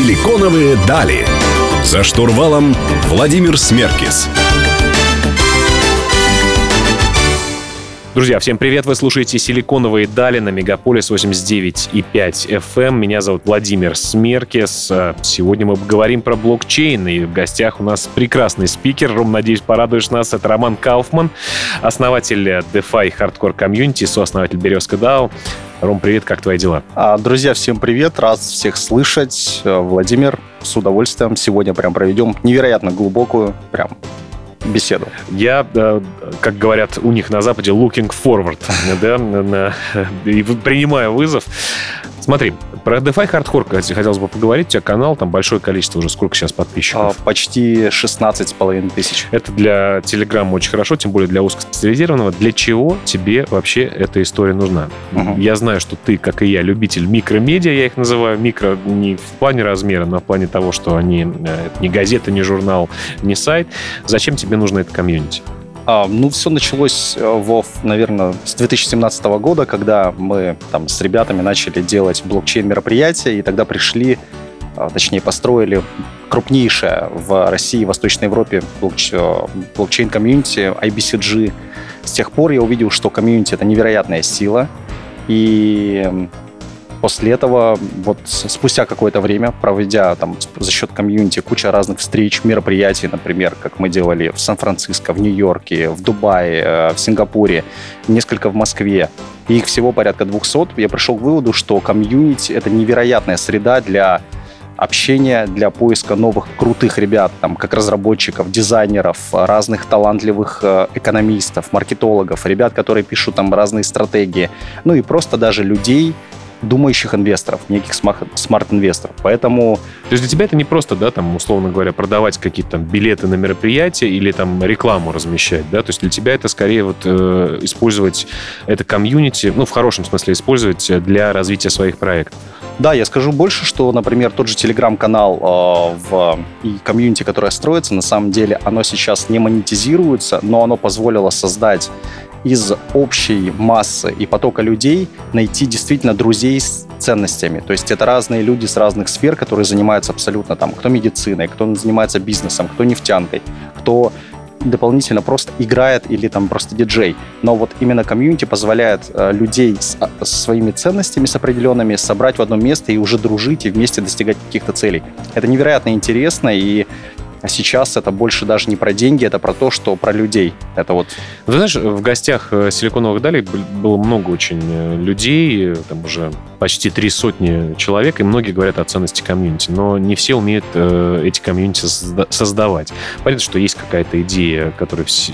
Силиконовые дали. За штурвалом Владимир Смеркис. Друзья, всем привет! Вы слушаете «Силиконовые дали» на Мегаполис 89,5 FM. Меня зовут Владимир Смеркес. Сегодня мы поговорим про блокчейн, и в гостях у нас прекрасный спикер. Ром, надеюсь, порадуешь нас. Это Роман Кауфман, основатель DeFi Hardcore Community, сооснователь Березка DAO. Ром, привет, как твои дела? А, друзья, всем привет, рад всех слышать. Владимир, с удовольствием сегодня прям проведем невероятно глубокую, прям беседу. Я, как говорят у них на Западе, looking forward, да, и принимаю вызов. Смотри, про DeFi Hardcore хотелось бы поговорить. У тебя канал, там большое количество уже. Сколько сейчас подписчиков? А, почти 16 с половиной тысяч. Это для Телеграма очень хорошо, тем более для узкоспециализированного. Для чего тебе вообще эта история нужна? Угу. Я знаю, что ты, как и я, любитель микромедиа, я их называю микро не в плане размера, но в плане того, что они э, не газета, не журнал, не сайт. Зачем тебе нужно это комьюнити? А, ну, все началось, э, Вов, наверное, с 2017 года, когда мы там с ребятами начали делать блокчейн-мероприятия, и тогда пришли, а, точнее, построили крупнейшее в России и Восточной Европе э, блокчейн-комьюнити IBCG. С тех пор я увидел, что комьюнити — это невероятная сила, и После этого, вот спустя какое-то время, проведя там за счет комьюнити куча разных встреч, мероприятий, например, как мы делали в Сан-Франциско, в Нью-Йорке, в Дубае, э, в Сингапуре, несколько в Москве, и их всего порядка 200, я пришел к выводу, что комьюнити — это невероятная среда для общения, для поиска новых крутых ребят, там, как разработчиков, дизайнеров, разных талантливых э, экономистов, маркетологов, ребят, которые пишут там разные стратегии, ну и просто даже людей, думающих инвесторов, неких смарт-инвесторов. Поэтому... То есть для тебя это не просто, да, там, условно говоря, продавать какие-то там билеты на мероприятия или там рекламу размещать, да? То есть для тебя это скорее вот э, использовать это комьюнити, ну, в хорошем смысле использовать для развития своих проектов. Да, я скажу больше, что, например, тот же телеграм-канал э, в и комьюнити, которое строится, на самом деле, оно сейчас не монетизируется, но оно позволило создать из общей массы и потока людей найти действительно друзей с ценностями. То есть это разные люди с разных сфер, которые занимаются абсолютно там, кто медициной, кто занимается бизнесом, кто нефтянкой, кто дополнительно просто играет или там просто диджей. Но вот именно комьюнити позволяет э, людей с, а, с своими ценностями, с определенными, собрать в одно место и уже дружить и вместе достигать каких-то целей. Это невероятно интересно, и а сейчас это больше даже не про деньги, это про то, что про людей. Это вот... Вы знаешь, в гостях э, Силиконовых далей было много очень э, людей, там уже почти три сотни человек, и многие говорят о ценности комьюнити, но не все умеют э, эти комьюнити создавать. Понятно, что есть какая-то идея, которой все,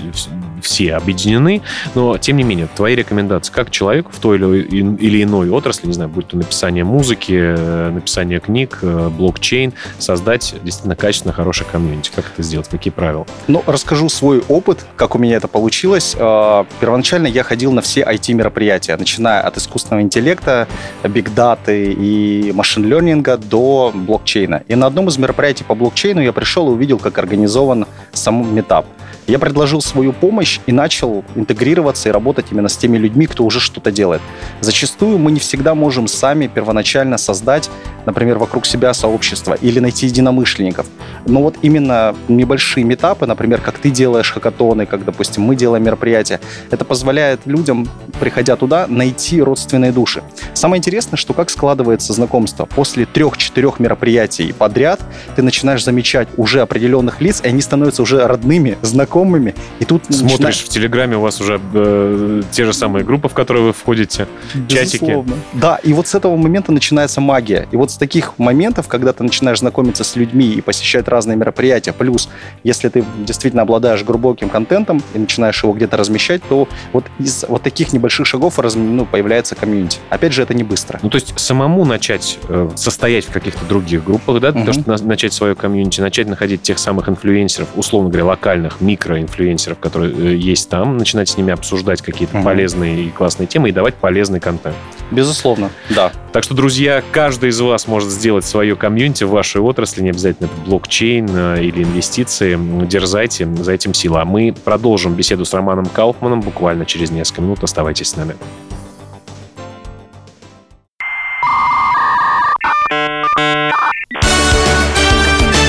все объединены, но тем не менее, твои рекомендации как человеку в той или иной отрасли, не знаю, будь то написание музыки, написание книг, блокчейн, создать действительно качественно хороший комьюнити комьюнити? Как это сделать? Какие правила? Ну, расскажу свой опыт, как у меня это получилось. А, первоначально я ходил на все IT-мероприятия, начиная от искусственного интеллекта, бигдаты и машин-лернинга до блокчейна. И на одном из мероприятий по блокчейну я пришел и увидел, как организован сам метап. Я предложил свою помощь и начал интегрироваться и работать именно с теми людьми, кто уже что-то делает. Зачастую мы не всегда можем сами первоначально создать, например, вокруг себя сообщество или найти единомышленников. Но вот именно небольшие метапы, например, как ты делаешь хакатоны, как, допустим, мы делаем мероприятия, это позволяет людям, приходя туда, найти родственные души. Самое интересное, что как складывается знакомство. После трех-четырех мероприятий подряд ты начинаешь замечать уже определенных лиц, и они становятся уже родными, знакомыми знакомыми. И тут смотришь начинаешь... в Телеграме у вас уже э, те же самые группы, в которые вы входите, Безусловно. чатики. Да, и вот с этого момента начинается магия. И вот с таких моментов, когда ты начинаешь знакомиться с людьми и посещать разные мероприятия, плюс, если ты действительно обладаешь глубоким контентом и начинаешь его где-то размещать, то вот из вот таких небольших шагов раз, ну, появляется комьюнити. Опять же, это не быстро. Ну, то есть самому начать э, состоять в каких-то других группах, да, угу. того, чтобы начать свое комьюнити, начать находить тех самых инфлюенсеров, условно говоря, локальных, микро микроинфлюенсеров, которые э, есть там, начинать с ними обсуждать какие-то угу. полезные и классные темы и давать полезный контент. Безусловно, да. Так что, друзья, каждый из вас может сделать свое комьюнити в вашей отрасли, не обязательно это блокчейн э, или инвестиции. Дерзайте, за этим сила. А мы продолжим беседу с Романом Кауфманом буквально через несколько минут. Оставайтесь с нами.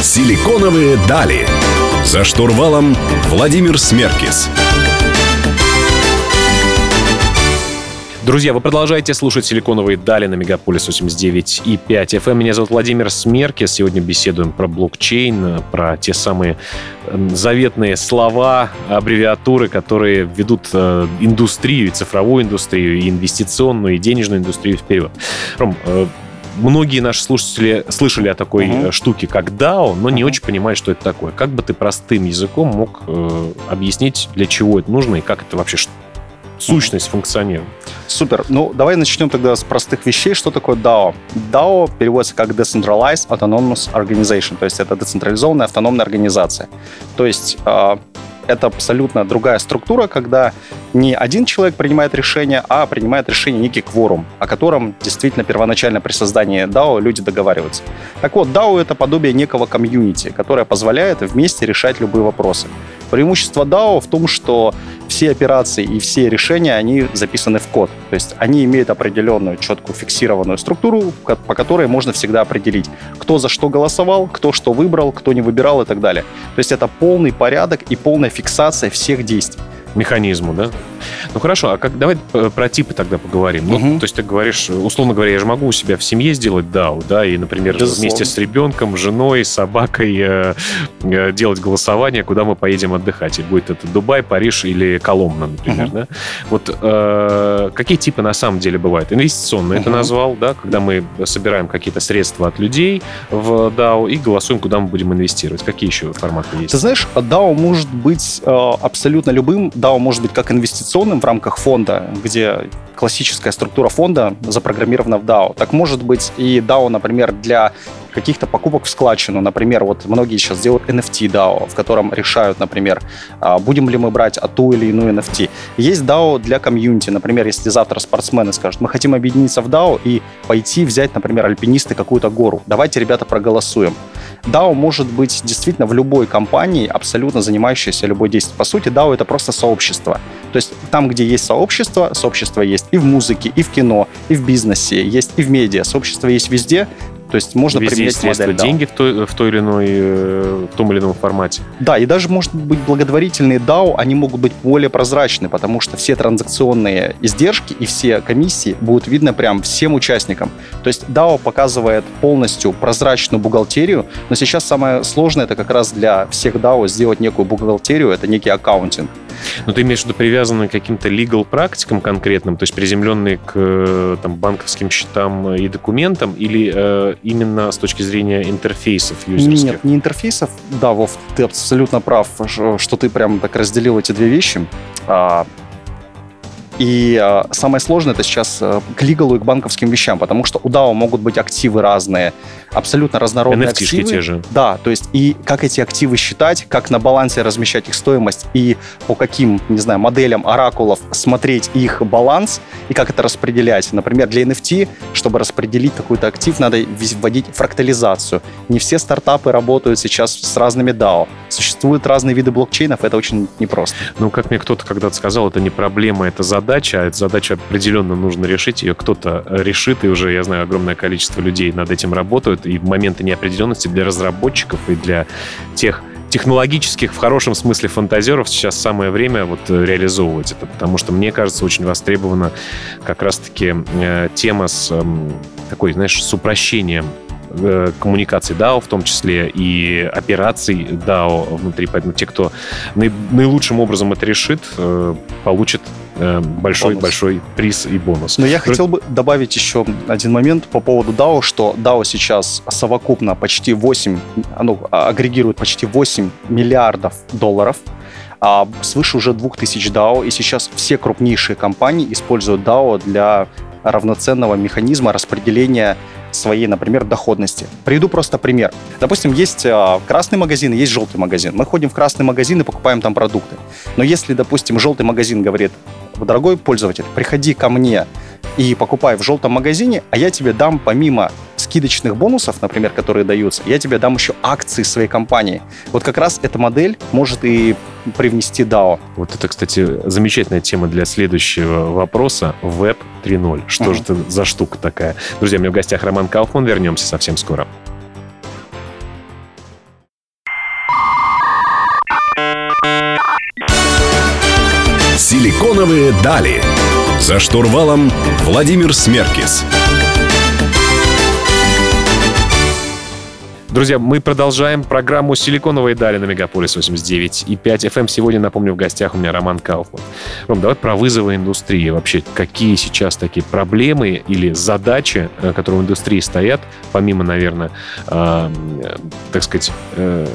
Силиконовые дали. За штурвалом Владимир Смеркис. Друзья, вы продолжаете слушать «Силиконовые дали» на Мегаполис 89 и 5 FM. Меня зовут Владимир Смеркис. Сегодня беседуем про блокчейн, про те самые заветные слова, аббревиатуры, которые ведут э, индустрию, и цифровую индустрию, инвестиционную, и денежную индустрию вперед. Ром, э, многие наши слушатели слышали о такой uh-huh. штуке, как DAO, но не очень понимают, что это такое. Как бы ты простым языком мог э, объяснить, для чего это нужно и как это вообще сущность функционирует? Супер. Ну, давай начнем тогда с простых вещей. Что такое DAO? DAO переводится как Decentralized Autonomous Organization, то есть это децентрализованная автономная организация. То есть э, это абсолютно другая структура, когда не один человек принимает решение, а принимает решение некий кворум, о котором действительно первоначально при создании DAO люди договариваются. Так вот, DAO — это подобие некого комьюнити, которое позволяет вместе решать любые вопросы. Преимущество DAO в том, что все операции и все решения, они записаны в код. То есть они имеют определенную четкую фиксированную структуру, по которой можно всегда определить, кто за что голосовал, кто что выбрал, кто не выбирал и так далее. То есть это полный порядок и полная фиксация всех действий механизму, да? Ну хорошо, а как давай про типы тогда поговорим. Угу. Ну, то есть ты говоришь, условно говоря, я же могу у себя в семье сделать DAO, да, и, например, Безусловно. вместе с ребенком, женой, собакой э, э, делать голосование, куда мы поедем отдыхать. И будет это Дубай, Париж или Коломна, например, угу. да? Вот э, какие типы на самом деле бывают? Инвестиционные угу. ты назвал, да, когда мы собираем какие-то средства от людей в DAO и голосуем, куда мы будем инвестировать. Какие еще форматы есть? Ты знаешь, DAO может быть э, абсолютно любым. DAO может быть как инвестиционным в рамках фонда, где классическая структура фонда запрограммирована в DAO. Так может быть и DAO, например, для каких-то покупок в складчину. Например, вот многие сейчас делают NFT DAO, в котором решают, например, а, будем ли мы брать ту или иную NFT. Есть DAO для комьюнити. Например, если завтра спортсмены скажут, мы хотим объединиться в DAO и пойти взять, например, альпинисты какую-то гору. Давайте, ребята, проголосуем. DAO может быть действительно в любой компании, абсолютно занимающейся любой действием. По сути, DAO — это просто сообщество. То есть там, где есть сообщество, сообщество есть и в музыке, и в кино, и в бизнесе, есть и в медиа. Сообщество есть везде, то есть можно Везде применять модель деньги в той, в той или иной, э, в том или ином формате. Да, и даже, может быть, благотворительные DAO, они могут быть более прозрачны, потому что все транзакционные издержки и все комиссии будут видны прям всем участникам. То есть DAO показывает полностью прозрачную бухгалтерию, но сейчас самое сложное это как раз для всех DAO сделать некую бухгалтерию, это некий аккаунтинг. Но ты имеешь в виду привязанные к каким-то legal практикам конкретным, то есть приземленные к э, там, банковским счетам и документам, или э, именно с точки зрения интерфейсов юзерских? Нет, не интерфейсов. Да, Вов, ты абсолютно прав, что ты прям так разделил эти две вещи. И э, самое сложное это сейчас э, к лигалу и к банковским вещам, потому что у DAO могут быть активы разные, абсолютно разнородные NFT активы. те же. Да, то есть и как эти активы считать, как на балансе размещать их стоимость и по каким, не знаю, моделям оракулов смотреть их баланс и как это распределять. Например, для NFT, чтобы распределить какой-то актив, надо вводить фрактализацию. Не все стартапы работают сейчас с разными DAO. Существуют разные виды блокчейнов, это очень непросто. Ну, как мне кто-то когда-то сказал, это не проблема, это задача задача, а эта задача определенно нужно решить, ее кто-то решит, и уже, я знаю, огромное количество людей над этим работают, и в моменты неопределенности для разработчиков и для тех технологических, в хорошем смысле, фантазеров сейчас самое время вот реализовывать это, потому что, мне кажется, очень востребована как раз-таки э, тема с э, такой, знаешь, с упрощением э, коммуникаций DAO, в том числе и операций DAO внутри. Поэтому те, кто наилучшим образом это решит, э, получат большой-большой э, приз и бонус. Но я хотел бы добавить еще один момент по поводу DAO, что DAO сейчас совокупно почти 8, ну, агрегирует почти 8 миллиардов долларов, а свыше уже 2000 DAO, и сейчас все крупнейшие компании используют DAO для равноценного механизма распределения своей, например, доходности. Приведу просто пример. Допустим, есть а, красный магазин, есть желтый магазин. Мы ходим в красный магазин и покупаем там продукты. Но если, допустим, желтый магазин говорит, дорогой пользователь, приходи ко мне и покупай в желтом магазине, а я тебе дам помимо скидочных бонусов, например, которые даются, я тебе дам еще акции своей компании. Вот как раз эта модель может и привнести DAO. Вот это, кстати, замечательная тема для следующего вопроса. Веб 3.0. Что же это за штука такая? Друзья, у меня в гостях Роман Кауфман. Вернемся совсем скоро. Силиконовые дали. За штурвалом Владимир Смеркис. Друзья, мы продолжаем программу «Силиконовые дали» на Мегаполис 89 и 5 FM. Эм. Сегодня, напомню, в гостях у меня Роман Кауфман. Ром, давай про вызовы индустрии. Вообще, какие сейчас такие проблемы или задачи, э, которые в индустрии стоят, помимо, наверное, э, так сказать, э,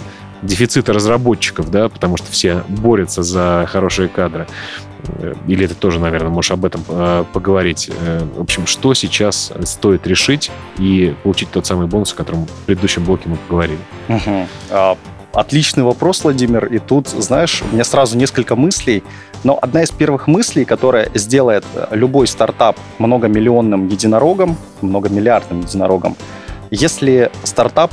дефицита разработчиков, да, потому что все борются за хорошие кадры. Э, или это тоже, наверное, можешь об этом э, поговорить. Э, в общем, что сейчас стоит решить и получить тот самый бонус, о котором в предыдущем блоке мы поговорили? Угу. Отличный вопрос, Владимир. И тут, знаешь, у меня сразу несколько мыслей. Но одна из первых мыслей, которая сделает любой стартап многомиллионным единорогом, многомиллиардным единорогом, если стартап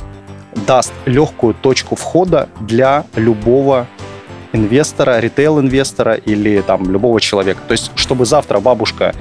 даст легкую точку входа для любого инвестора, ритейл-инвестора или там любого человека. То есть, чтобы завтра бабушка,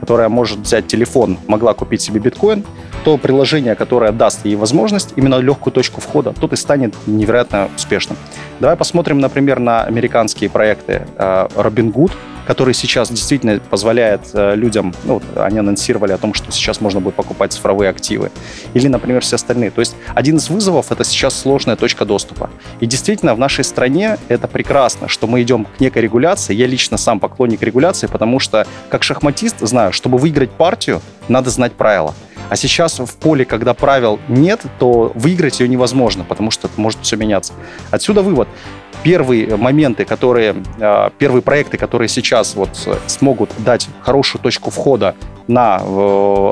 которая может взять телефон, могла купить себе биткоин, то приложение, которое даст ей возможность, именно легкую точку входа, тот и станет невероятно успешным. Давай посмотрим, например, на американские проекты э, Robinhood, который сейчас действительно позволяет э, людям, ну, они анонсировали о том, что сейчас можно будет покупать цифровые активы. Или, например, все остальные. То есть один из вызовов — это сейчас сложная точка доступа. И действительно, в нашей стране это прекрасно, что мы идем к некой регуляции. Я лично сам поклонник регуляции, потому что как шахматист знаю, чтобы выиграть партию, надо знать правила. А сейчас в поле, когда правил нет, то выиграть ее невозможно, потому что может все меняться. Отсюда вывод первые моменты, которые, а, первые проекты, которые сейчас вот смогут дать хорошую точку входа на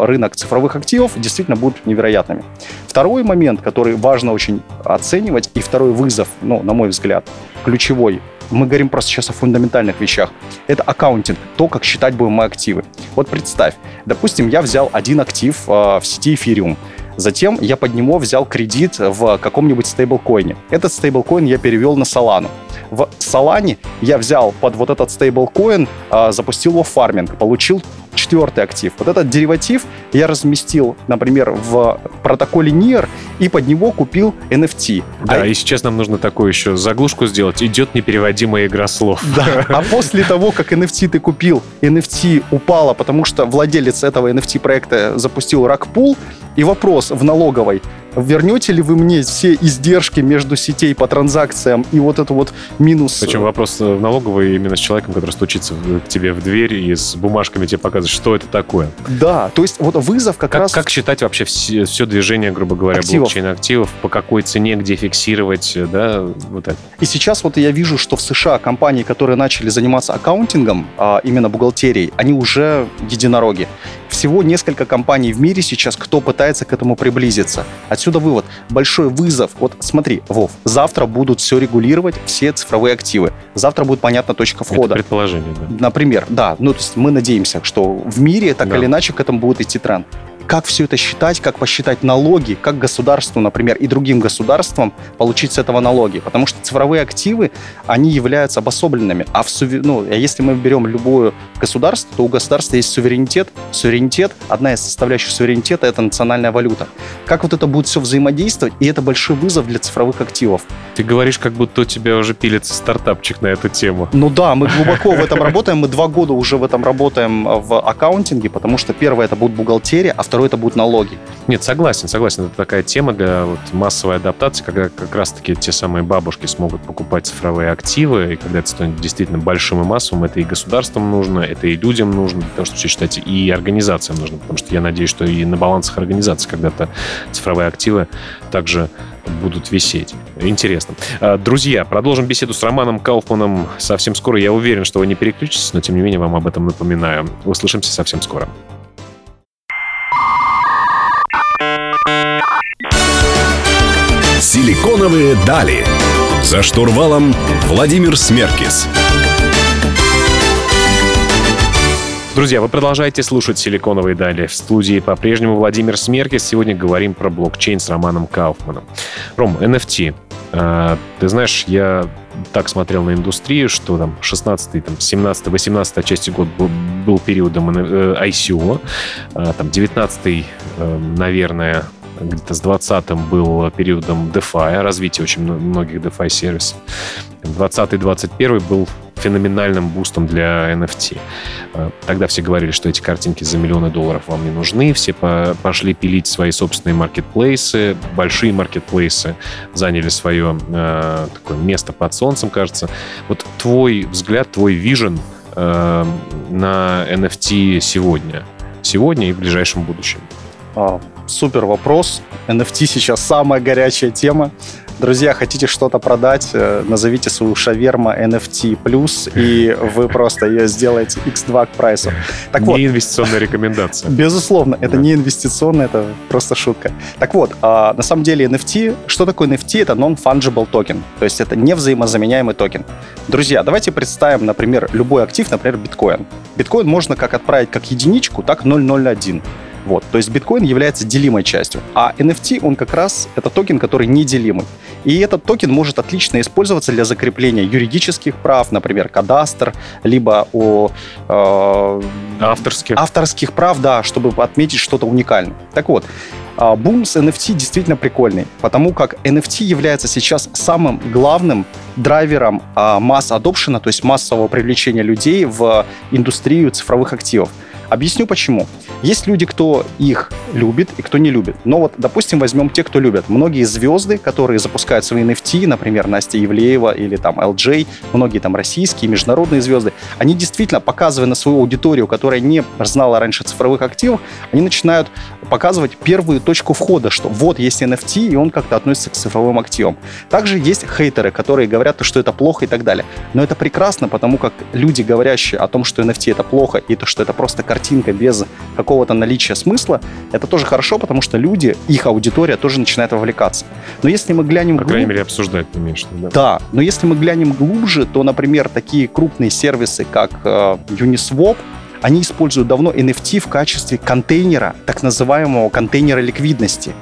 рынок цифровых активов, действительно будут невероятными. Второй момент, который важно очень оценивать, и второй вызов, ну, на мой взгляд, ключевой, мы говорим просто сейчас о фундаментальных вещах, это аккаунтинг, то, как считать будем мы активы. Вот представь, допустим, я взял один актив э, в сети Ethereum, Затем я под него взял кредит в каком-нибудь стейблкоине. Этот стейблкоин я перевел на Solana. В Solana я взял под вот этот стейблкоин, а, запустил его в фарминг, получил четвертый актив. Вот этот дериватив я разместил, например, в протоколе NIR и под него купил NFT. Да, а... и сейчас нам нужно такую еще заглушку сделать. Идет непереводимая игра слов. Да, а после того, как NFT ты купил, NFT упала, потому что владелец этого NFT проекта запустил ракпул, и вопрос в налоговой, вернете ли вы мне все издержки между сетей по транзакциям и вот это вот минус... Причем вопрос в налоговой именно с человеком, который стучится к тебе в дверь и с бумажками тебе показывает, что это такое. Да, то есть вот вызов как, как раз... Как считать вообще все, все движение, грубо говоря, активов. блокчейн активов, по какой цене, где фиксировать, да, вот это. И сейчас вот я вижу, что в США компании, которые начали заниматься аккаунтингом, а именно бухгалтерией, они уже единороги. Всего несколько компаний в мире сейчас, кто пытается к этому приблизиться. Отсюда вывод. Большой вызов. Вот смотри, Вов, завтра будут все регулировать, все цифровые активы. Завтра будет понятна точка входа. Это предположение, да. Например, да. Ну, то есть мы надеемся, что в мире так да. или иначе к этому будет идти тренд как все это считать, как посчитать налоги, как государству, например, и другим государствам получить с этого налоги. Потому что цифровые активы, они являются обособленными. А в ну, а если мы берем любое государство, то у государства есть суверенитет. Суверенитет, одна из составляющих суверенитета, это национальная валюта. Как вот это будет все взаимодействовать, и это большой вызов для цифровых активов. Ты говоришь, как будто у тебя уже пилится стартапчик на эту тему. Ну да, мы глубоко в этом работаем, мы два года уже в этом работаем в аккаунтинге, потому что первое это будет бухгалтерия, а второе второй это будут налоги. Нет, согласен, согласен. Это такая тема для вот массовой адаптации, когда как раз-таки те самые бабушки смогут покупать цифровые активы, и когда это станет действительно большим и массовым, это и государствам нужно, это и людям нужно, потому что, считать, и организациям нужно, потому что я надеюсь, что и на балансах организаций когда-то цифровые активы также будут висеть. Интересно. А, друзья, продолжим беседу с Романом Кауфманом совсем скоро. Я уверен, что вы не переключитесь, но тем не менее вам об этом напоминаю. Услышимся совсем скоро. Силиконовые дали. За штурвалом Владимир Смеркис. Друзья, вы продолжаете слушать «Силиконовые дали». В студии по-прежнему Владимир Смеркис. Сегодня говорим про блокчейн с Романом Кауфманом. Ром, NFT. А, ты знаешь, я так смотрел на индустрию, что там 16 там, 17 18 части год был, был периодом э, ICO, а, там 19 э, наверное, где-то с 20-м был периодом DeFi, развития очень многих DeFi сервисов. 20-21 был феноменальным бустом для NFT. Э, тогда все говорили, что эти картинки за миллионы долларов вам не нужны, все пошли пилить свои собственные маркетплейсы, большие маркетплейсы заняли свое э, такое место под солнцем, кажется. Вот твой взгляд, твой вижен э, на NFT сегодня, сегодня и в ближайшем будущем? Супер вопрос. NFT сейчас самая горячая тема. Друзья, хотите что-то продать, э, назовите свою шаверма NFT+, и вы просто ее сделаете x2 к прайсу. Так не вот, инвестиционная рекомендация. Безусловно, это да. не инвестиционная, это просто шутка. Так вот, а, на самом деле NFT, что такое NFT? Это non-fungible токен, то есть это невзаимозаменяемый токен. Друзья, давайте представим, например, любой актив, например, биткоин. Биткоин можно как отправить как единичку, так 001. Вот, то есть биткоин является делимой частью, а NFT, он как раз, это токен, который неделимый. И этот токен может отлично использоваться для закрепления юридических прав, например, кадастр, либо о... Э, авторских. Авторских прав, да, чтобы отметить что-то уникальное. Так вот, а, бум с NFT действительно прикольный, потому как NFT является сейчас самым главным драйвером а, масс-адопшена, то есть массового привлечения людей в индустрию цифровых активов. Объясню почему. Есть люди, кто их любит и кто не любит. Но вот, допустим, возьмем те, кто любят. Многие звезды, которые запускают свои NFT, например, Настя Евлеева или там LJ, многие там российские, международные звезды, они действительно, показывая на свою аудиторию, которая не знала раньше цифровых активов, они начинают показывать первую точку входа, что вот есть NFT, и он как-то относится к цифровым активам. Также есть хейтеры, которые говорят, что это плохо и так далее. Но это прекрасно, потому как люди, говорящие о том, что NFT это плохо, и то, что это просто картинка без какого-то наличия смысла, это тоже хорошо, потому что люди, их аудитория тоже начинает вовлекаться. Но если мы глянем... По крайней мере, обсуждать ты имеешь да? Да, но если мы глянем глубже, то, например, такие крупные сервисы, как э, Uniswap, они используют давно NFT в качестве контейнера, так называемого контейнера ликвидности.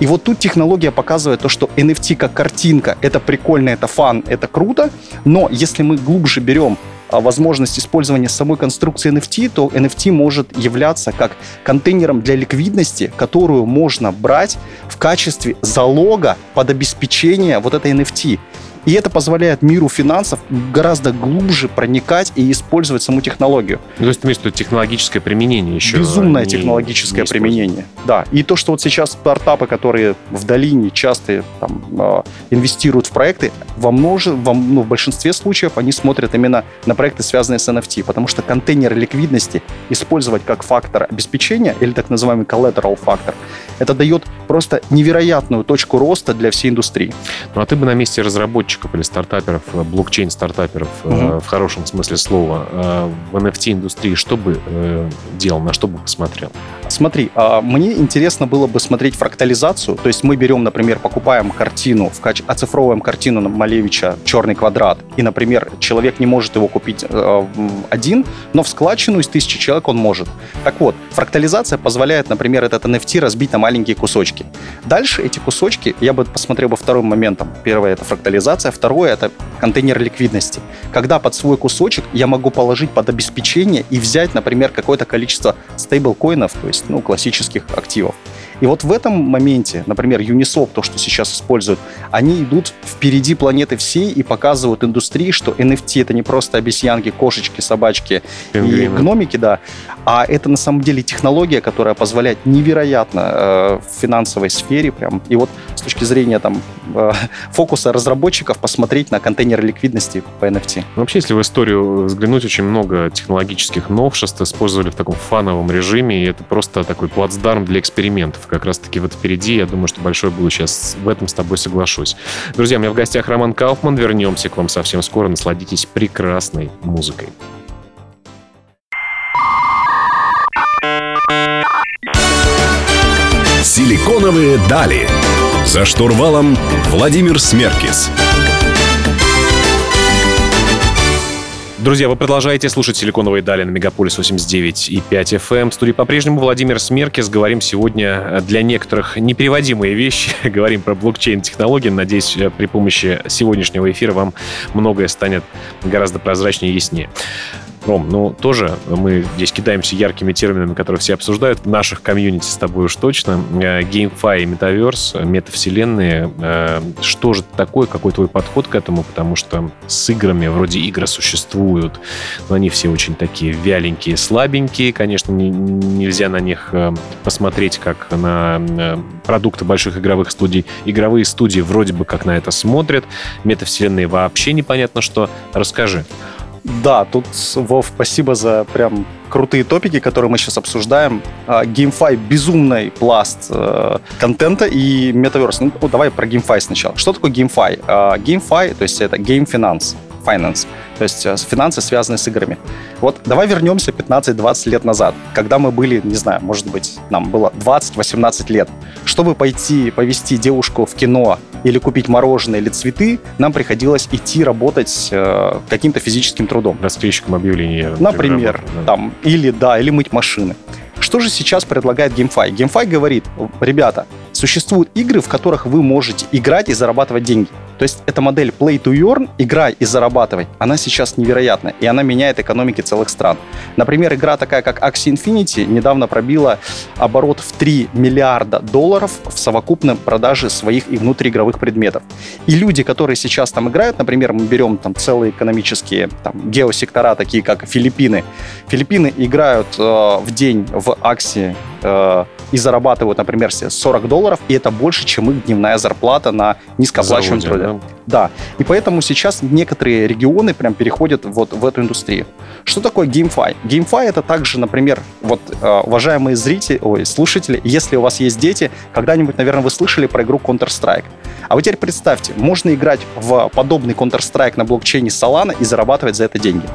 И вот тут технология показывает то, что NFT как картинка, это прикольно, это фан, это круто, но если мы глубже берем а, возможность использования самой конструкции NFT, то NFT может являться как контейнером для ликвидности, которую можно брать в качестве залога под обеспечение вот этой NFT. И это позволяет миру финансов гораздо глубже проникать и использовать саму технологию. Ну, то есть, ты имеешь технологическое применение еще? Безумное не, технологическое не применение. Да. И то, что вот сейчас стартапы, которые в долине часто там, а, инвестируют в проекты, во множе, во, ну, в большинстве случаев они смотрят именно на проекты, связанные с NFT, потому что контейнер ликвидности использовать как фактор обеспечения или так называемый collateral фактор, это дает просто невероятную точку роста для всей индустрии. Ну а ты бы на месте разработчика разработчиков или стартаперов, э, блокчейн-стартаперов угу. в хорошем смысле слова э, в NFT-индустрии, что бы делал, на что бы посмотрел? Смотри, а, мне интересно было бы смотреть фрактализацию. То есть мы берем, например, покупаем картину, оцифровываем картину Малевича «Черный квадрат», и, например, человек не может его купить один, но в складчину из тысячи человек он может. Так вот, фрактализация позволяет, например, этот NFT разбить на маленькие кусочки. Дальше эти кусочки, я бы посмотрел бы вторым моментом. Первое — это фрактализация. Второе — это контейнер ликвидности. Когда под свой кусочек я могу положить под обеспечение и взять, например, какое-то количество стейблкоинов, то есть ну, классических активов. И вот в этом моменте, например, Uniswap, то, что сейчас используют, они идут впереди планеты всей и показывают индустрии, что NFT это не просто обезьянки, кошечки, собачки Пингвины. и гномики, да, а это на самом деле технология, которая позволяет невероятно э, в финансовой сфере прям. И вот с точки зрения там э, фокуса разработчиков посмотреть на контейнер ликвидности по NFT. Вообще, если в историю взглянуть, очень много технологических новшеств использовали в таком фановом режиме, и это просто такой плацдарм для экспериментов как раз-таки вот впереди. Я думаю, что большое будущее. В этом с тобой соглашусь. Друзья, у меня в гостях Роман Кауфман. Вернемся к вам совсем скоро. Насладитесь прекрасной музыкой. Силиконовые дали. За штурвалом Владимир Смеркис. Друзья, вы продолжаете слушать «Силиконовые дали» на Мегаполис 89 и 5 FM. Эм. В студии по-прежнему Владимир Смеркис. Говорим сегодня для некоторых непереводимые вещи. Говорим про блокчейн-технологии. Надеюсь, при помощи сегодняшнего эфира вам многое станет гораздо прозрачнее и яснее. Ром, ну тоже мы здесь кидаемся яркими терминами, которые все обсуждают. В наших комьюнити с тобой уж точно. Э, GameFi Metaverse, метавселенные. Э, что же такое? Какой твой подход к этому? Потому что с играми, вроде игры существуют, но они все очень такие вяленькие, слабенькие. Конечно, не, нельзя на них э, посмотреть как на продукты больших игровых студий. Игровые студии вроде бы как на это смотрят. Метавселенные вообще непонятно что. Расскажи. Да, тут, Вов, спасибо за прям крутые топики, которые мы сейчас обсуждаем. GameFi — безумный пласт э, контента и метаверс. Ну, давай про GameFi сначала. Что такое GameFi? GameFi, то есть это Game Finance то есть э, финансы, связанные с играми. Вот давай вернемся 15-20 лет назад, когда мы были, не знаю, может быть, нам было 20-18 лет. Чтобы пойти повести девушку в кино или купить мороженое или цветы, нам приходилось идти работать э, каким-то физическим трудом. Расстрельщиком объявления. Например, работы, да. там, или да, или мыть машины. Что же сейчас предлагает GameFi? GameFi говорит, ребята, существуют игры, в которых вы можете играть и зарабатывать деньги. То есть эта модель play to earn, играй и зарабатывай, она сейчас невероятна, и она меняет экономики целых стран. Например, игра такая, как Axie Infinity, недавно пробила оборот в 3 миллиарда долларов в совокупной продаже своих и внутриигровых предметов. И люди, которые сейчас там играют, например, мы берем там целые экономические там, геосектора, такие как Филиппины. Филиппины играют э, в день в Axie э, и зарабатывают, например, 40 долларов, и это больше, чем их дневная зарплата на низкооплачиваемом труде. Да? да. И поэтому сейчас некоторые регионы прям переходят вот в эту индустрию. Что такое GameFi? GameFi это также, например, вот, э, уважаемые зрители, ой, слушатели, если у вас есть дети, когда-нибудь, наверное, вы слышали про игру Counter-Strike. А вы теперь представьте, можно играть в подобный Counter-Strike на блокчейне Solana и зарабатывать за это деньги.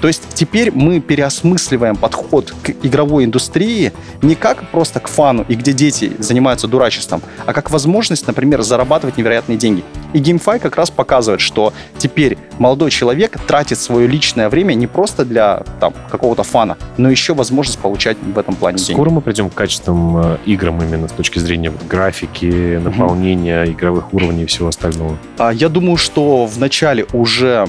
То есть теперь мы переосмысливаем подход к игровой индустрии не как просто к фану и где дети занимаются дурачеством, а как возможность, например, зарабатывать невероятные деньги. И GameFi как раз показывает, что теперь молодой человек тратит свое личное время не просто для там, какого-то фана, но еще возможность получать в этом плане Скоро деньги. Скоро мы придем к качественным э, играм именно с точки зрения графики, наполнения mm-hmm. игровых уровней и всего остального. А, я думаю, что в начале уже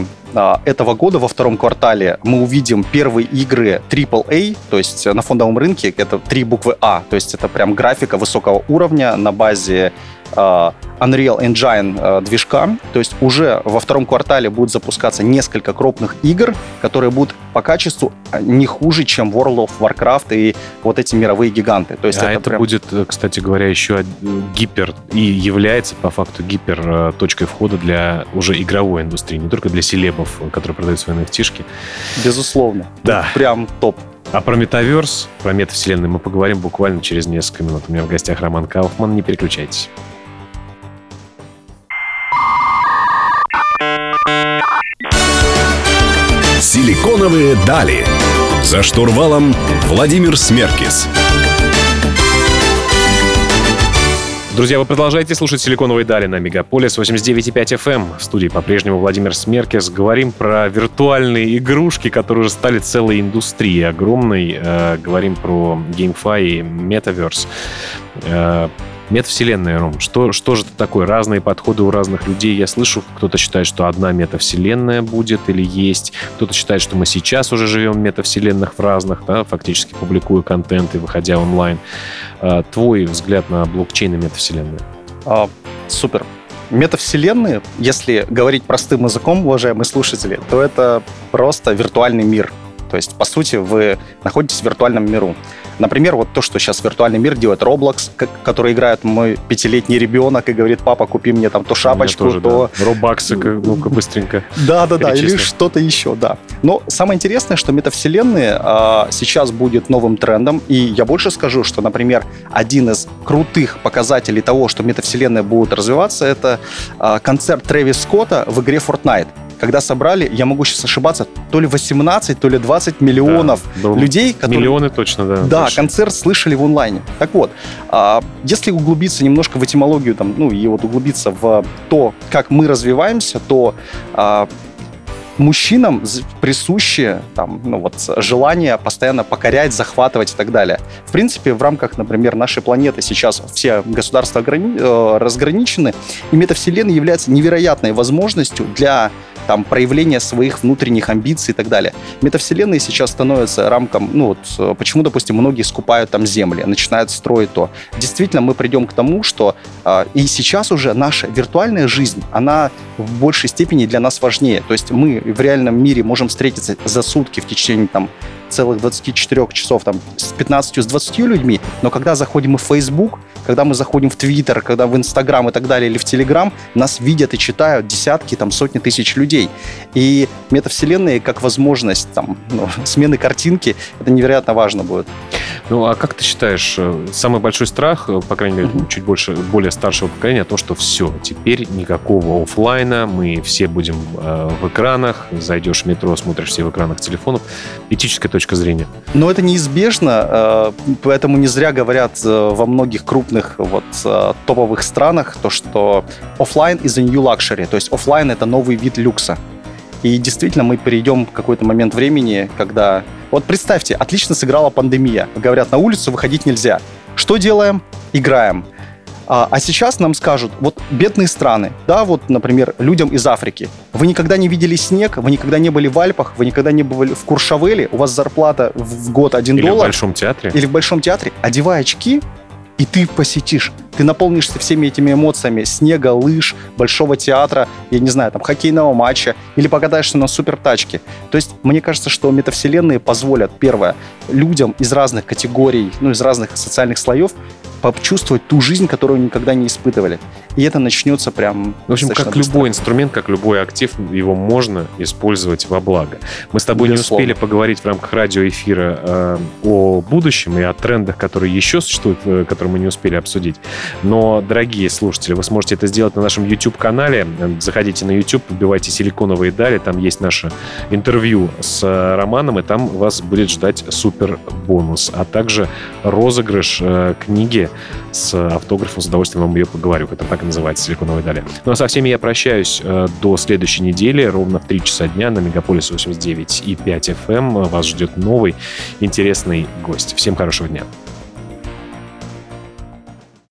этого года, во втором квартале, мы увидим первые игры AAA, то есть на фондовом рынке это три буквы А, то есть это прям графика высокого уровня на базе Э, Unreal Engine э, движка. То есть уже во втором квартале будет запускаться несколько крупных игр, которые будут по качеству э, не хуже, чем World of Warcraft и вот эти мировые гиганты. То есть а это, это прям... будет, кстати говоря, еще гипер и является по факту гипер точкой входа для уже игровой индустрии, не только для селебов, которые продают свои nft Безусловно. Да. Прям топ. А про метаверс, про метавселенную мы поговорим буквально через несколько минут. У меня в гостях Роман Кауфман. Не переключайтесь. Силиконовые дали. За штурвалом Владимир Смеркис. Друзья, вы продолжаете слушать «Силиконовые дали» на Мегаполис 89.5 FM. Эм. В студии по-прежнему Владимир Смеркис. Говорим про виртуальные игрушки, которые уже стали целой индустрией огромной. Э, говорим про GameFi и. Э, Метавселенная, Ром, что, что же это такое? Разные подходы у разных людей. Я слышу, кто-то считает, что одна метавселенная будет или есть. Кто-то считает, что мы сейчас уже живем в метавселенных в разных, да, фактически публикуя контент и выходя онлайн. А, твой взгляд на блокчейн и метавселенную? А, супер. Метавселенные, если говорить простым языком, уважаемые слушатели, то это просто виртуальный мир. То есть, по сути, вы находитесь в виртуальном миру. Например, вот то, что сейчас виртуальный мир делает Roblox, который играет мой пятилетний ребенок и говорит, папа, купи мне там то шапочку, тоже, то... Да. Робаксы, ну-ка быстренько. Да-да-да, или что-то еще, да. Но самое интересное, что метавселенные а, сейчас будет новым трендом, и я больше скажу, что, например, один из крутых показателей того, что метавселенная будет развиваться, это а, концерт Трэвис Скотта в игре Fortnite когда собрали, я могу сейчас ошибаться, то ли 18, то ли 20 миллионов да, людей, которые... Миллионы точно, да. Да, больше. концерт слышали в онлайне. Так вот, а, если углубиться немножко в этимологию, там, ну, и вот углубиться в то, как мы развиваемся, то а, мужчинам присуще там, ну, вот, желание постоянно покорять, захватывать и так далее. В принципе, в рамках, например, нашей планеты сейчас все государства ограни... Э, разграничены, и метавселенная является невероятной возможностью для там, проявления своих внутренних амбиций и так далее. Метавселенные сейчас становятся рамком, ну вот, э, почему, допустим, многие скупают там земли, начинают строить то. Действительно, мы придем к тому, что э, и сейчас уже наша виртуальная жизнь, она в большей степени для нас важнее. То есть мы в реальном мире можем встретиться за сутки в течение там целых 24 часов там с 15 с 20 людьми, но когда заходим в Facebook, когда мы заходим в Twitter, когда в Instagram и так далее, или в Telegram, нас видят и читают десятки, там, сотни тысяч людей. И метавселенные как возможность там, ну, смены картинки, это невероятно важно будет. Ну, а как ты считаешь, э, самый большой страх, э, по крайней мере, mm-hmm. чуть больше, более старшего поколения, то, что все, теперь никакого офлайна, мы все будем э, в экранах, зайдешь в метро, смотришь все в экранах телефонов. Этическая точка зрения. Но это неизбежно, э, поэтому не зря говорят э, во многих крупных вот э, топовых странах то, что офлайн is a new luxury, то есть офлайн это новый вид люкса. И действительно мы перейдем в какой-то момент времени, когда... Вот представьте, отлично сыграла пандемия. Говорят, на улицу выходить нельзя. Что делаем? Играем. А, а сейчас нам скажут, вот бедные страны, да, вот, например, людям из Африки, вы никогда не видели снег, вы никогда не были в Альпах, вы никогда не были в Куршавеле, у вас зарплата в год 1 или доллар. Или в Большом театре. Или в Большом театре. Одевай очки, и ты посетишь. Ты наполнишься всеми этими эмоциями снега, лыж, большого театра, я не знаю, там, хоккейного матча, или покатаешься на супертачке. То есть, мне кажется, что метавселенные позволят, первое, людям из разных категорий, ну, из разных социальных слоев почувствовать ту жизнь, которую никогда не испытывали. И это начнется прям... В общем, как быстро. любой инструмент, как любой актив, его можно использовать во благо. Мы с тобой Безусловно. не успели поговорить в рамках радиоэфира э, о будущем и о трендах, которые еще существуют, э, которые мы не успели обсудить. Но, дорогие слушатели, вы сможете это сделать на нашем YouTube-канале. Заходите на YouTube, вбивайте «Силиконовые дали», там есть наше интервью с э, Романом, и там вас будет ждать супер бонус, а также розыгрыш э, книги с автографом. С удовольствием вам ее поговорю. Это так и называется «Силиконовая долина». Ну а со всеми я прощаюсь э, до следующей недели. Ровно в 3 часа дня на Мегаполис 89 и 5 FM эм вас ждет новый интересный гость. Всем хорошего дня.